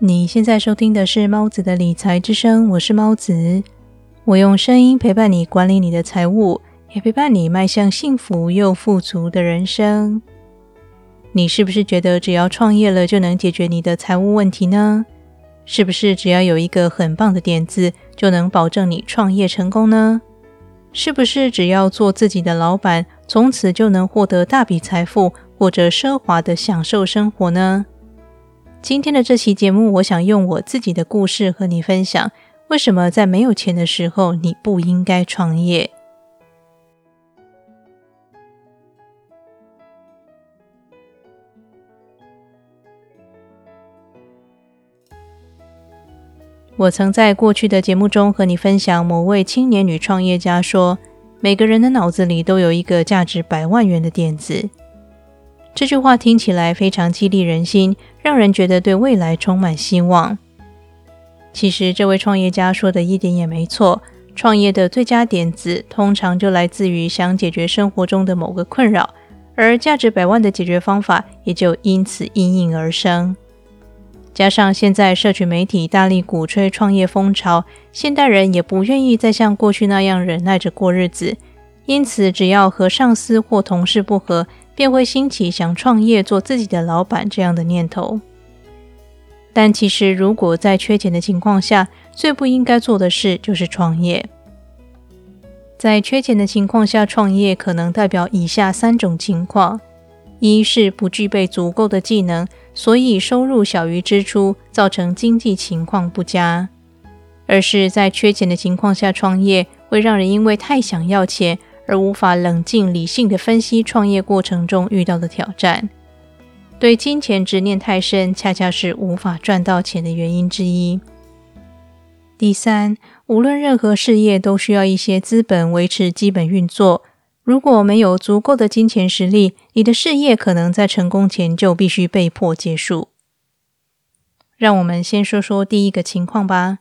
你现在收听的是猫子的理财之声，我是猫子，我用声音陪伴你管理你的财务，也陪伴你迈向幸福又富足的人生。你是不是觉得只要创业了就能解决你的财务问题呢？是不是只要有一个很棒的点子就能保证你创业成功呢？是不是只要做自己的老板，从此就能获得大笔财富，过着奢华的享受生活呢？今天的这期节目，我想用我自己的故事和你分享，为什么在没有钱的时候你不应该创业。我曾在过去的节目中和你分享，某位青年女创业家说，每个人的脑子里都有一个价值百万元的点子。这句话听起来非常激励人心，让人觉得对未来充满希望。其实，这位创业家说的一点也没错。创业的最佳点子通常就来自于想解决生活中的某个困扰，而价值百万的解决方法也就因此应运而生。加上现在社群媒体大力鼓吹创业风潮，现代人也不愿意再像过去那样忍耐着过日子，因此只要和上司或同事不和，便会兴起想创业、做自己的老板这样的念头。但其实，如果在缺钱的情况下，最不应该做的事就是创业。在缺钱的情况下创业，可能代表以下三种情况：一是不具备足够的技能，所以收入小于支出，造成经济情况不佳；二是，在缺钱的情况下创业，会让人因为太想要钱。而无法冷静理性的分析创业过程中遇到的挑战，对金钱执念太深，恰恰是无法赚到钱的原因之一。第三，无论任何事业都需要一些资本维持基本运作，如果没有足够的金钱实力，你的事业可能在成功前就必须被迫结束。让我们先说说第一个情况吧，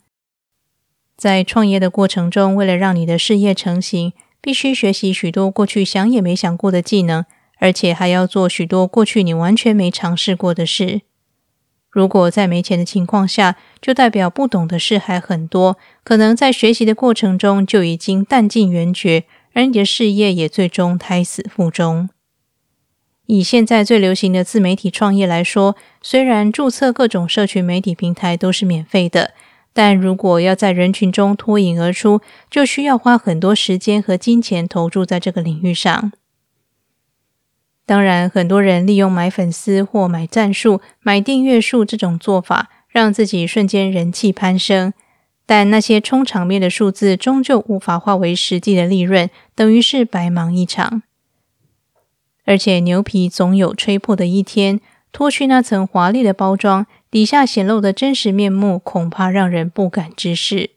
在创业的过程中，为了让你的事业成型。必须学习许多过去想也没想过的技能，而且还要做许多过去你完全没尝试过的事。如果在没钱的情况下，就代表不懂的事还很多，可能在学习的过程中就已经弹尽援绝，而你的事业也最终胎死腹中。以现在最流行的自媒体创业来说，虽然注册各种社群媒体平台都是免费的。但如果要在人群中脱颖而出，就需要花很多时间和金钱投注在这个领域上。当然，很多人利用买粉丝或买赞数、买订阅数这种做法，让自己瞬间人气攀升。但那些充场面的数字，终究无法化为实际的利润，等于是白忙一场。而且，牛皮总有吹破的一天，脱去那层华丽的包装。底下显露的真实面目，恐怕让人不敢直视。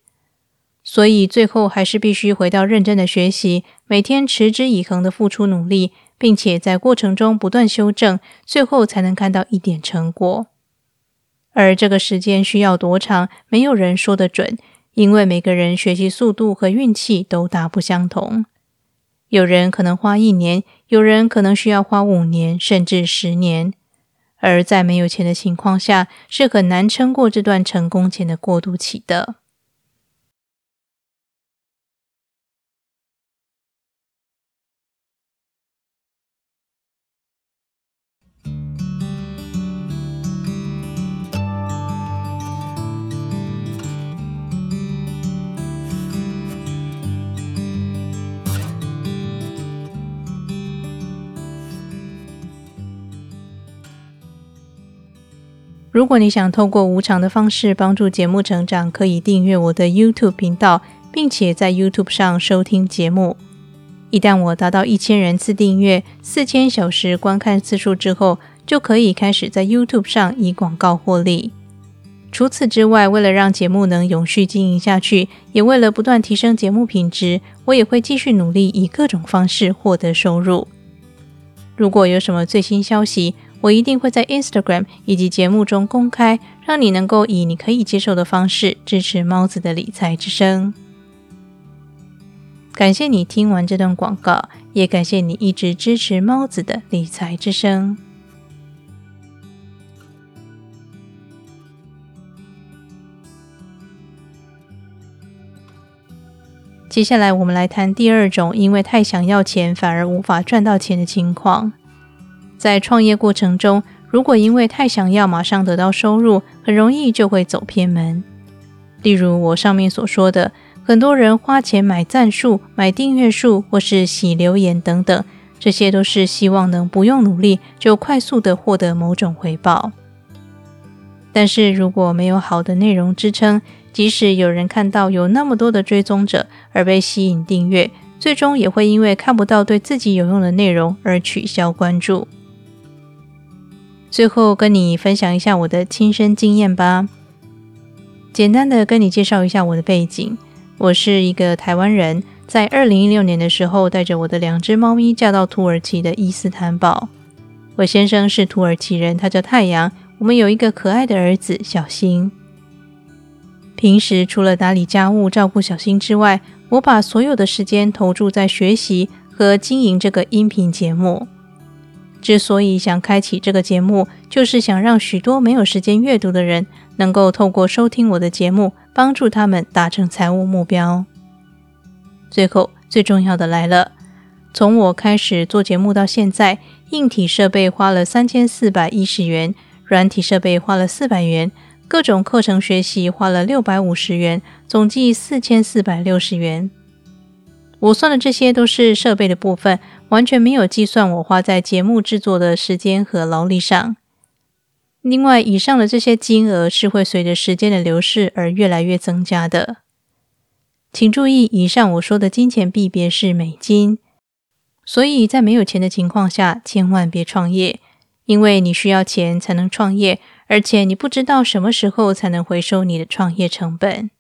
所以最后还是必须回到认真的学习，每天持之以恒的付出努力，并且在过程中不断修正，最后才能看到一点成果。而这个时间需要多长，没有人说得准，因为每个人学习速度和运气都大不相同。有人可能花一年，有人可能需要花五年，甚至十年。而在没有钱的情况下，是很难撑过这段成功前的过渡期的。如果你想透过无偿的方式帮助节目成长，可以订阅我的 YouTube 频道，并且在 YouTube 上收听节目。一旦我达到一千人次订阅、四千小时观看次数之后，就可以开始在 YouTube 上以广告获利。除此之外，为了让节目能永续经营下去，也为了不断提升节目品质，我也会继续努力以各种方式获得收入。如果有什么最新消息，我一定会在 instagram 以及节目中公开让你能够以你可以接受的方式支持猫子的理财之声。感谢你听完这段广告也感谢你一直支持猫子的理财之声。接下来我们来谈第二种因为太想要钱反而无法赚到钱的情况。在创业过程中，如果因为太想要马上得到收入，很容易就会走偏门。例如我上面所说的，很多人花钱买赞数、买订阅数，或是洗留言等等，这些都是希望能不用努力就快速的获得某种回报。但是如果没有好的内容支撑，即使有人看到有那么多的追踪者而被吸引订阅，最终也会因为看不到对自己有用的内容而取消关注。最后跟你分享一下我的亲身经验吧。简单的跟你介绍一下我的背景，我是一个台湾人，在二零一六年的时候带着我的两只猫咪嫁到土耳其的伊斯坦堡。我先生是土耳其人，他叫太阳。我们有一个可爱的儿子小新。平时除了打理家务、照顾小新之外，我把所有的时间投注在学习和经营这个音频节目。之所以想开启这个节目，就是想让许多没有时间阅读的人，能够透过收听我的节目，帮助他们达成财务目标。最后，最重要的来了：从我开始做节目到现在，硬体设备花了三千四百一十元，软体设备花了四百元，各种课程学习花了六百五十元，总计四千四百六十元。我算的这些都是设备的部分，完全没有计算我花在节目制作的时间和劳力上。另外，以上的这些金额是会随着时间的流逝而越来越增加的。请注意，以上我说的金钱币别是美金，所以在没有钱的情况下，千万别创业，因为你需要钱才能创业，而且你不知道什么时候才能回收你的创业成本。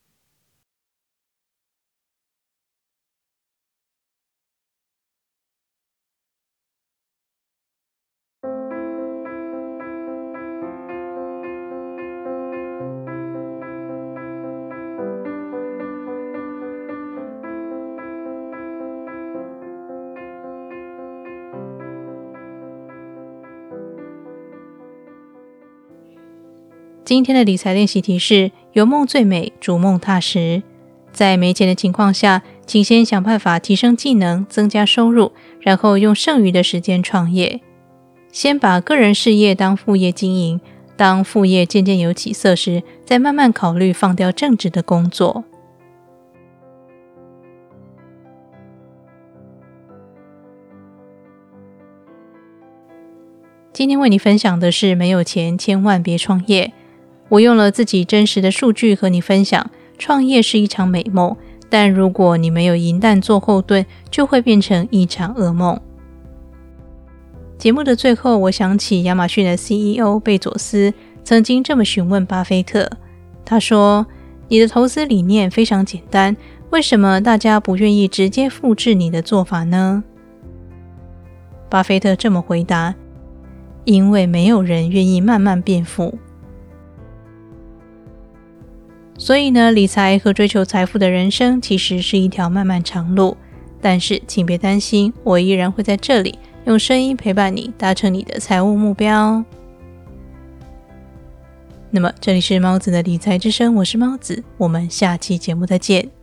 今天的理财练习题是：有梦最美，逐梦踏实。在没钱的情况下，请先想办法提升技能，增加收入，然后用剩余的时间创业。先把个人事业当副业经营，当副业渐渐有起色时，再慢慢考虑放掉正职的工作。今天为你分享的是：没有钱千万别创业。我用了自己真实的数据和你分享，创业是一场美梦，但如果你没有银弹做后盾，就会变成一场噩梦。节目的最后，我想起亚马逊的 CEO 贝佐斯曾经这么询问巴菲特，他说：“你的投资理念非常简单，为什么大家不愿意直接复制你的做法呢？”巴菲特这么回答：“因为没有人愿意慢慢变富。”所以呢，理财和追求财富的人生其实是一条漫漫长路。但是，请别担心，我依然会在这里用声音陪伴你，达成你的财务目标。那么，这里是猫子的理财之声，我是猫子，我们下期节目再见。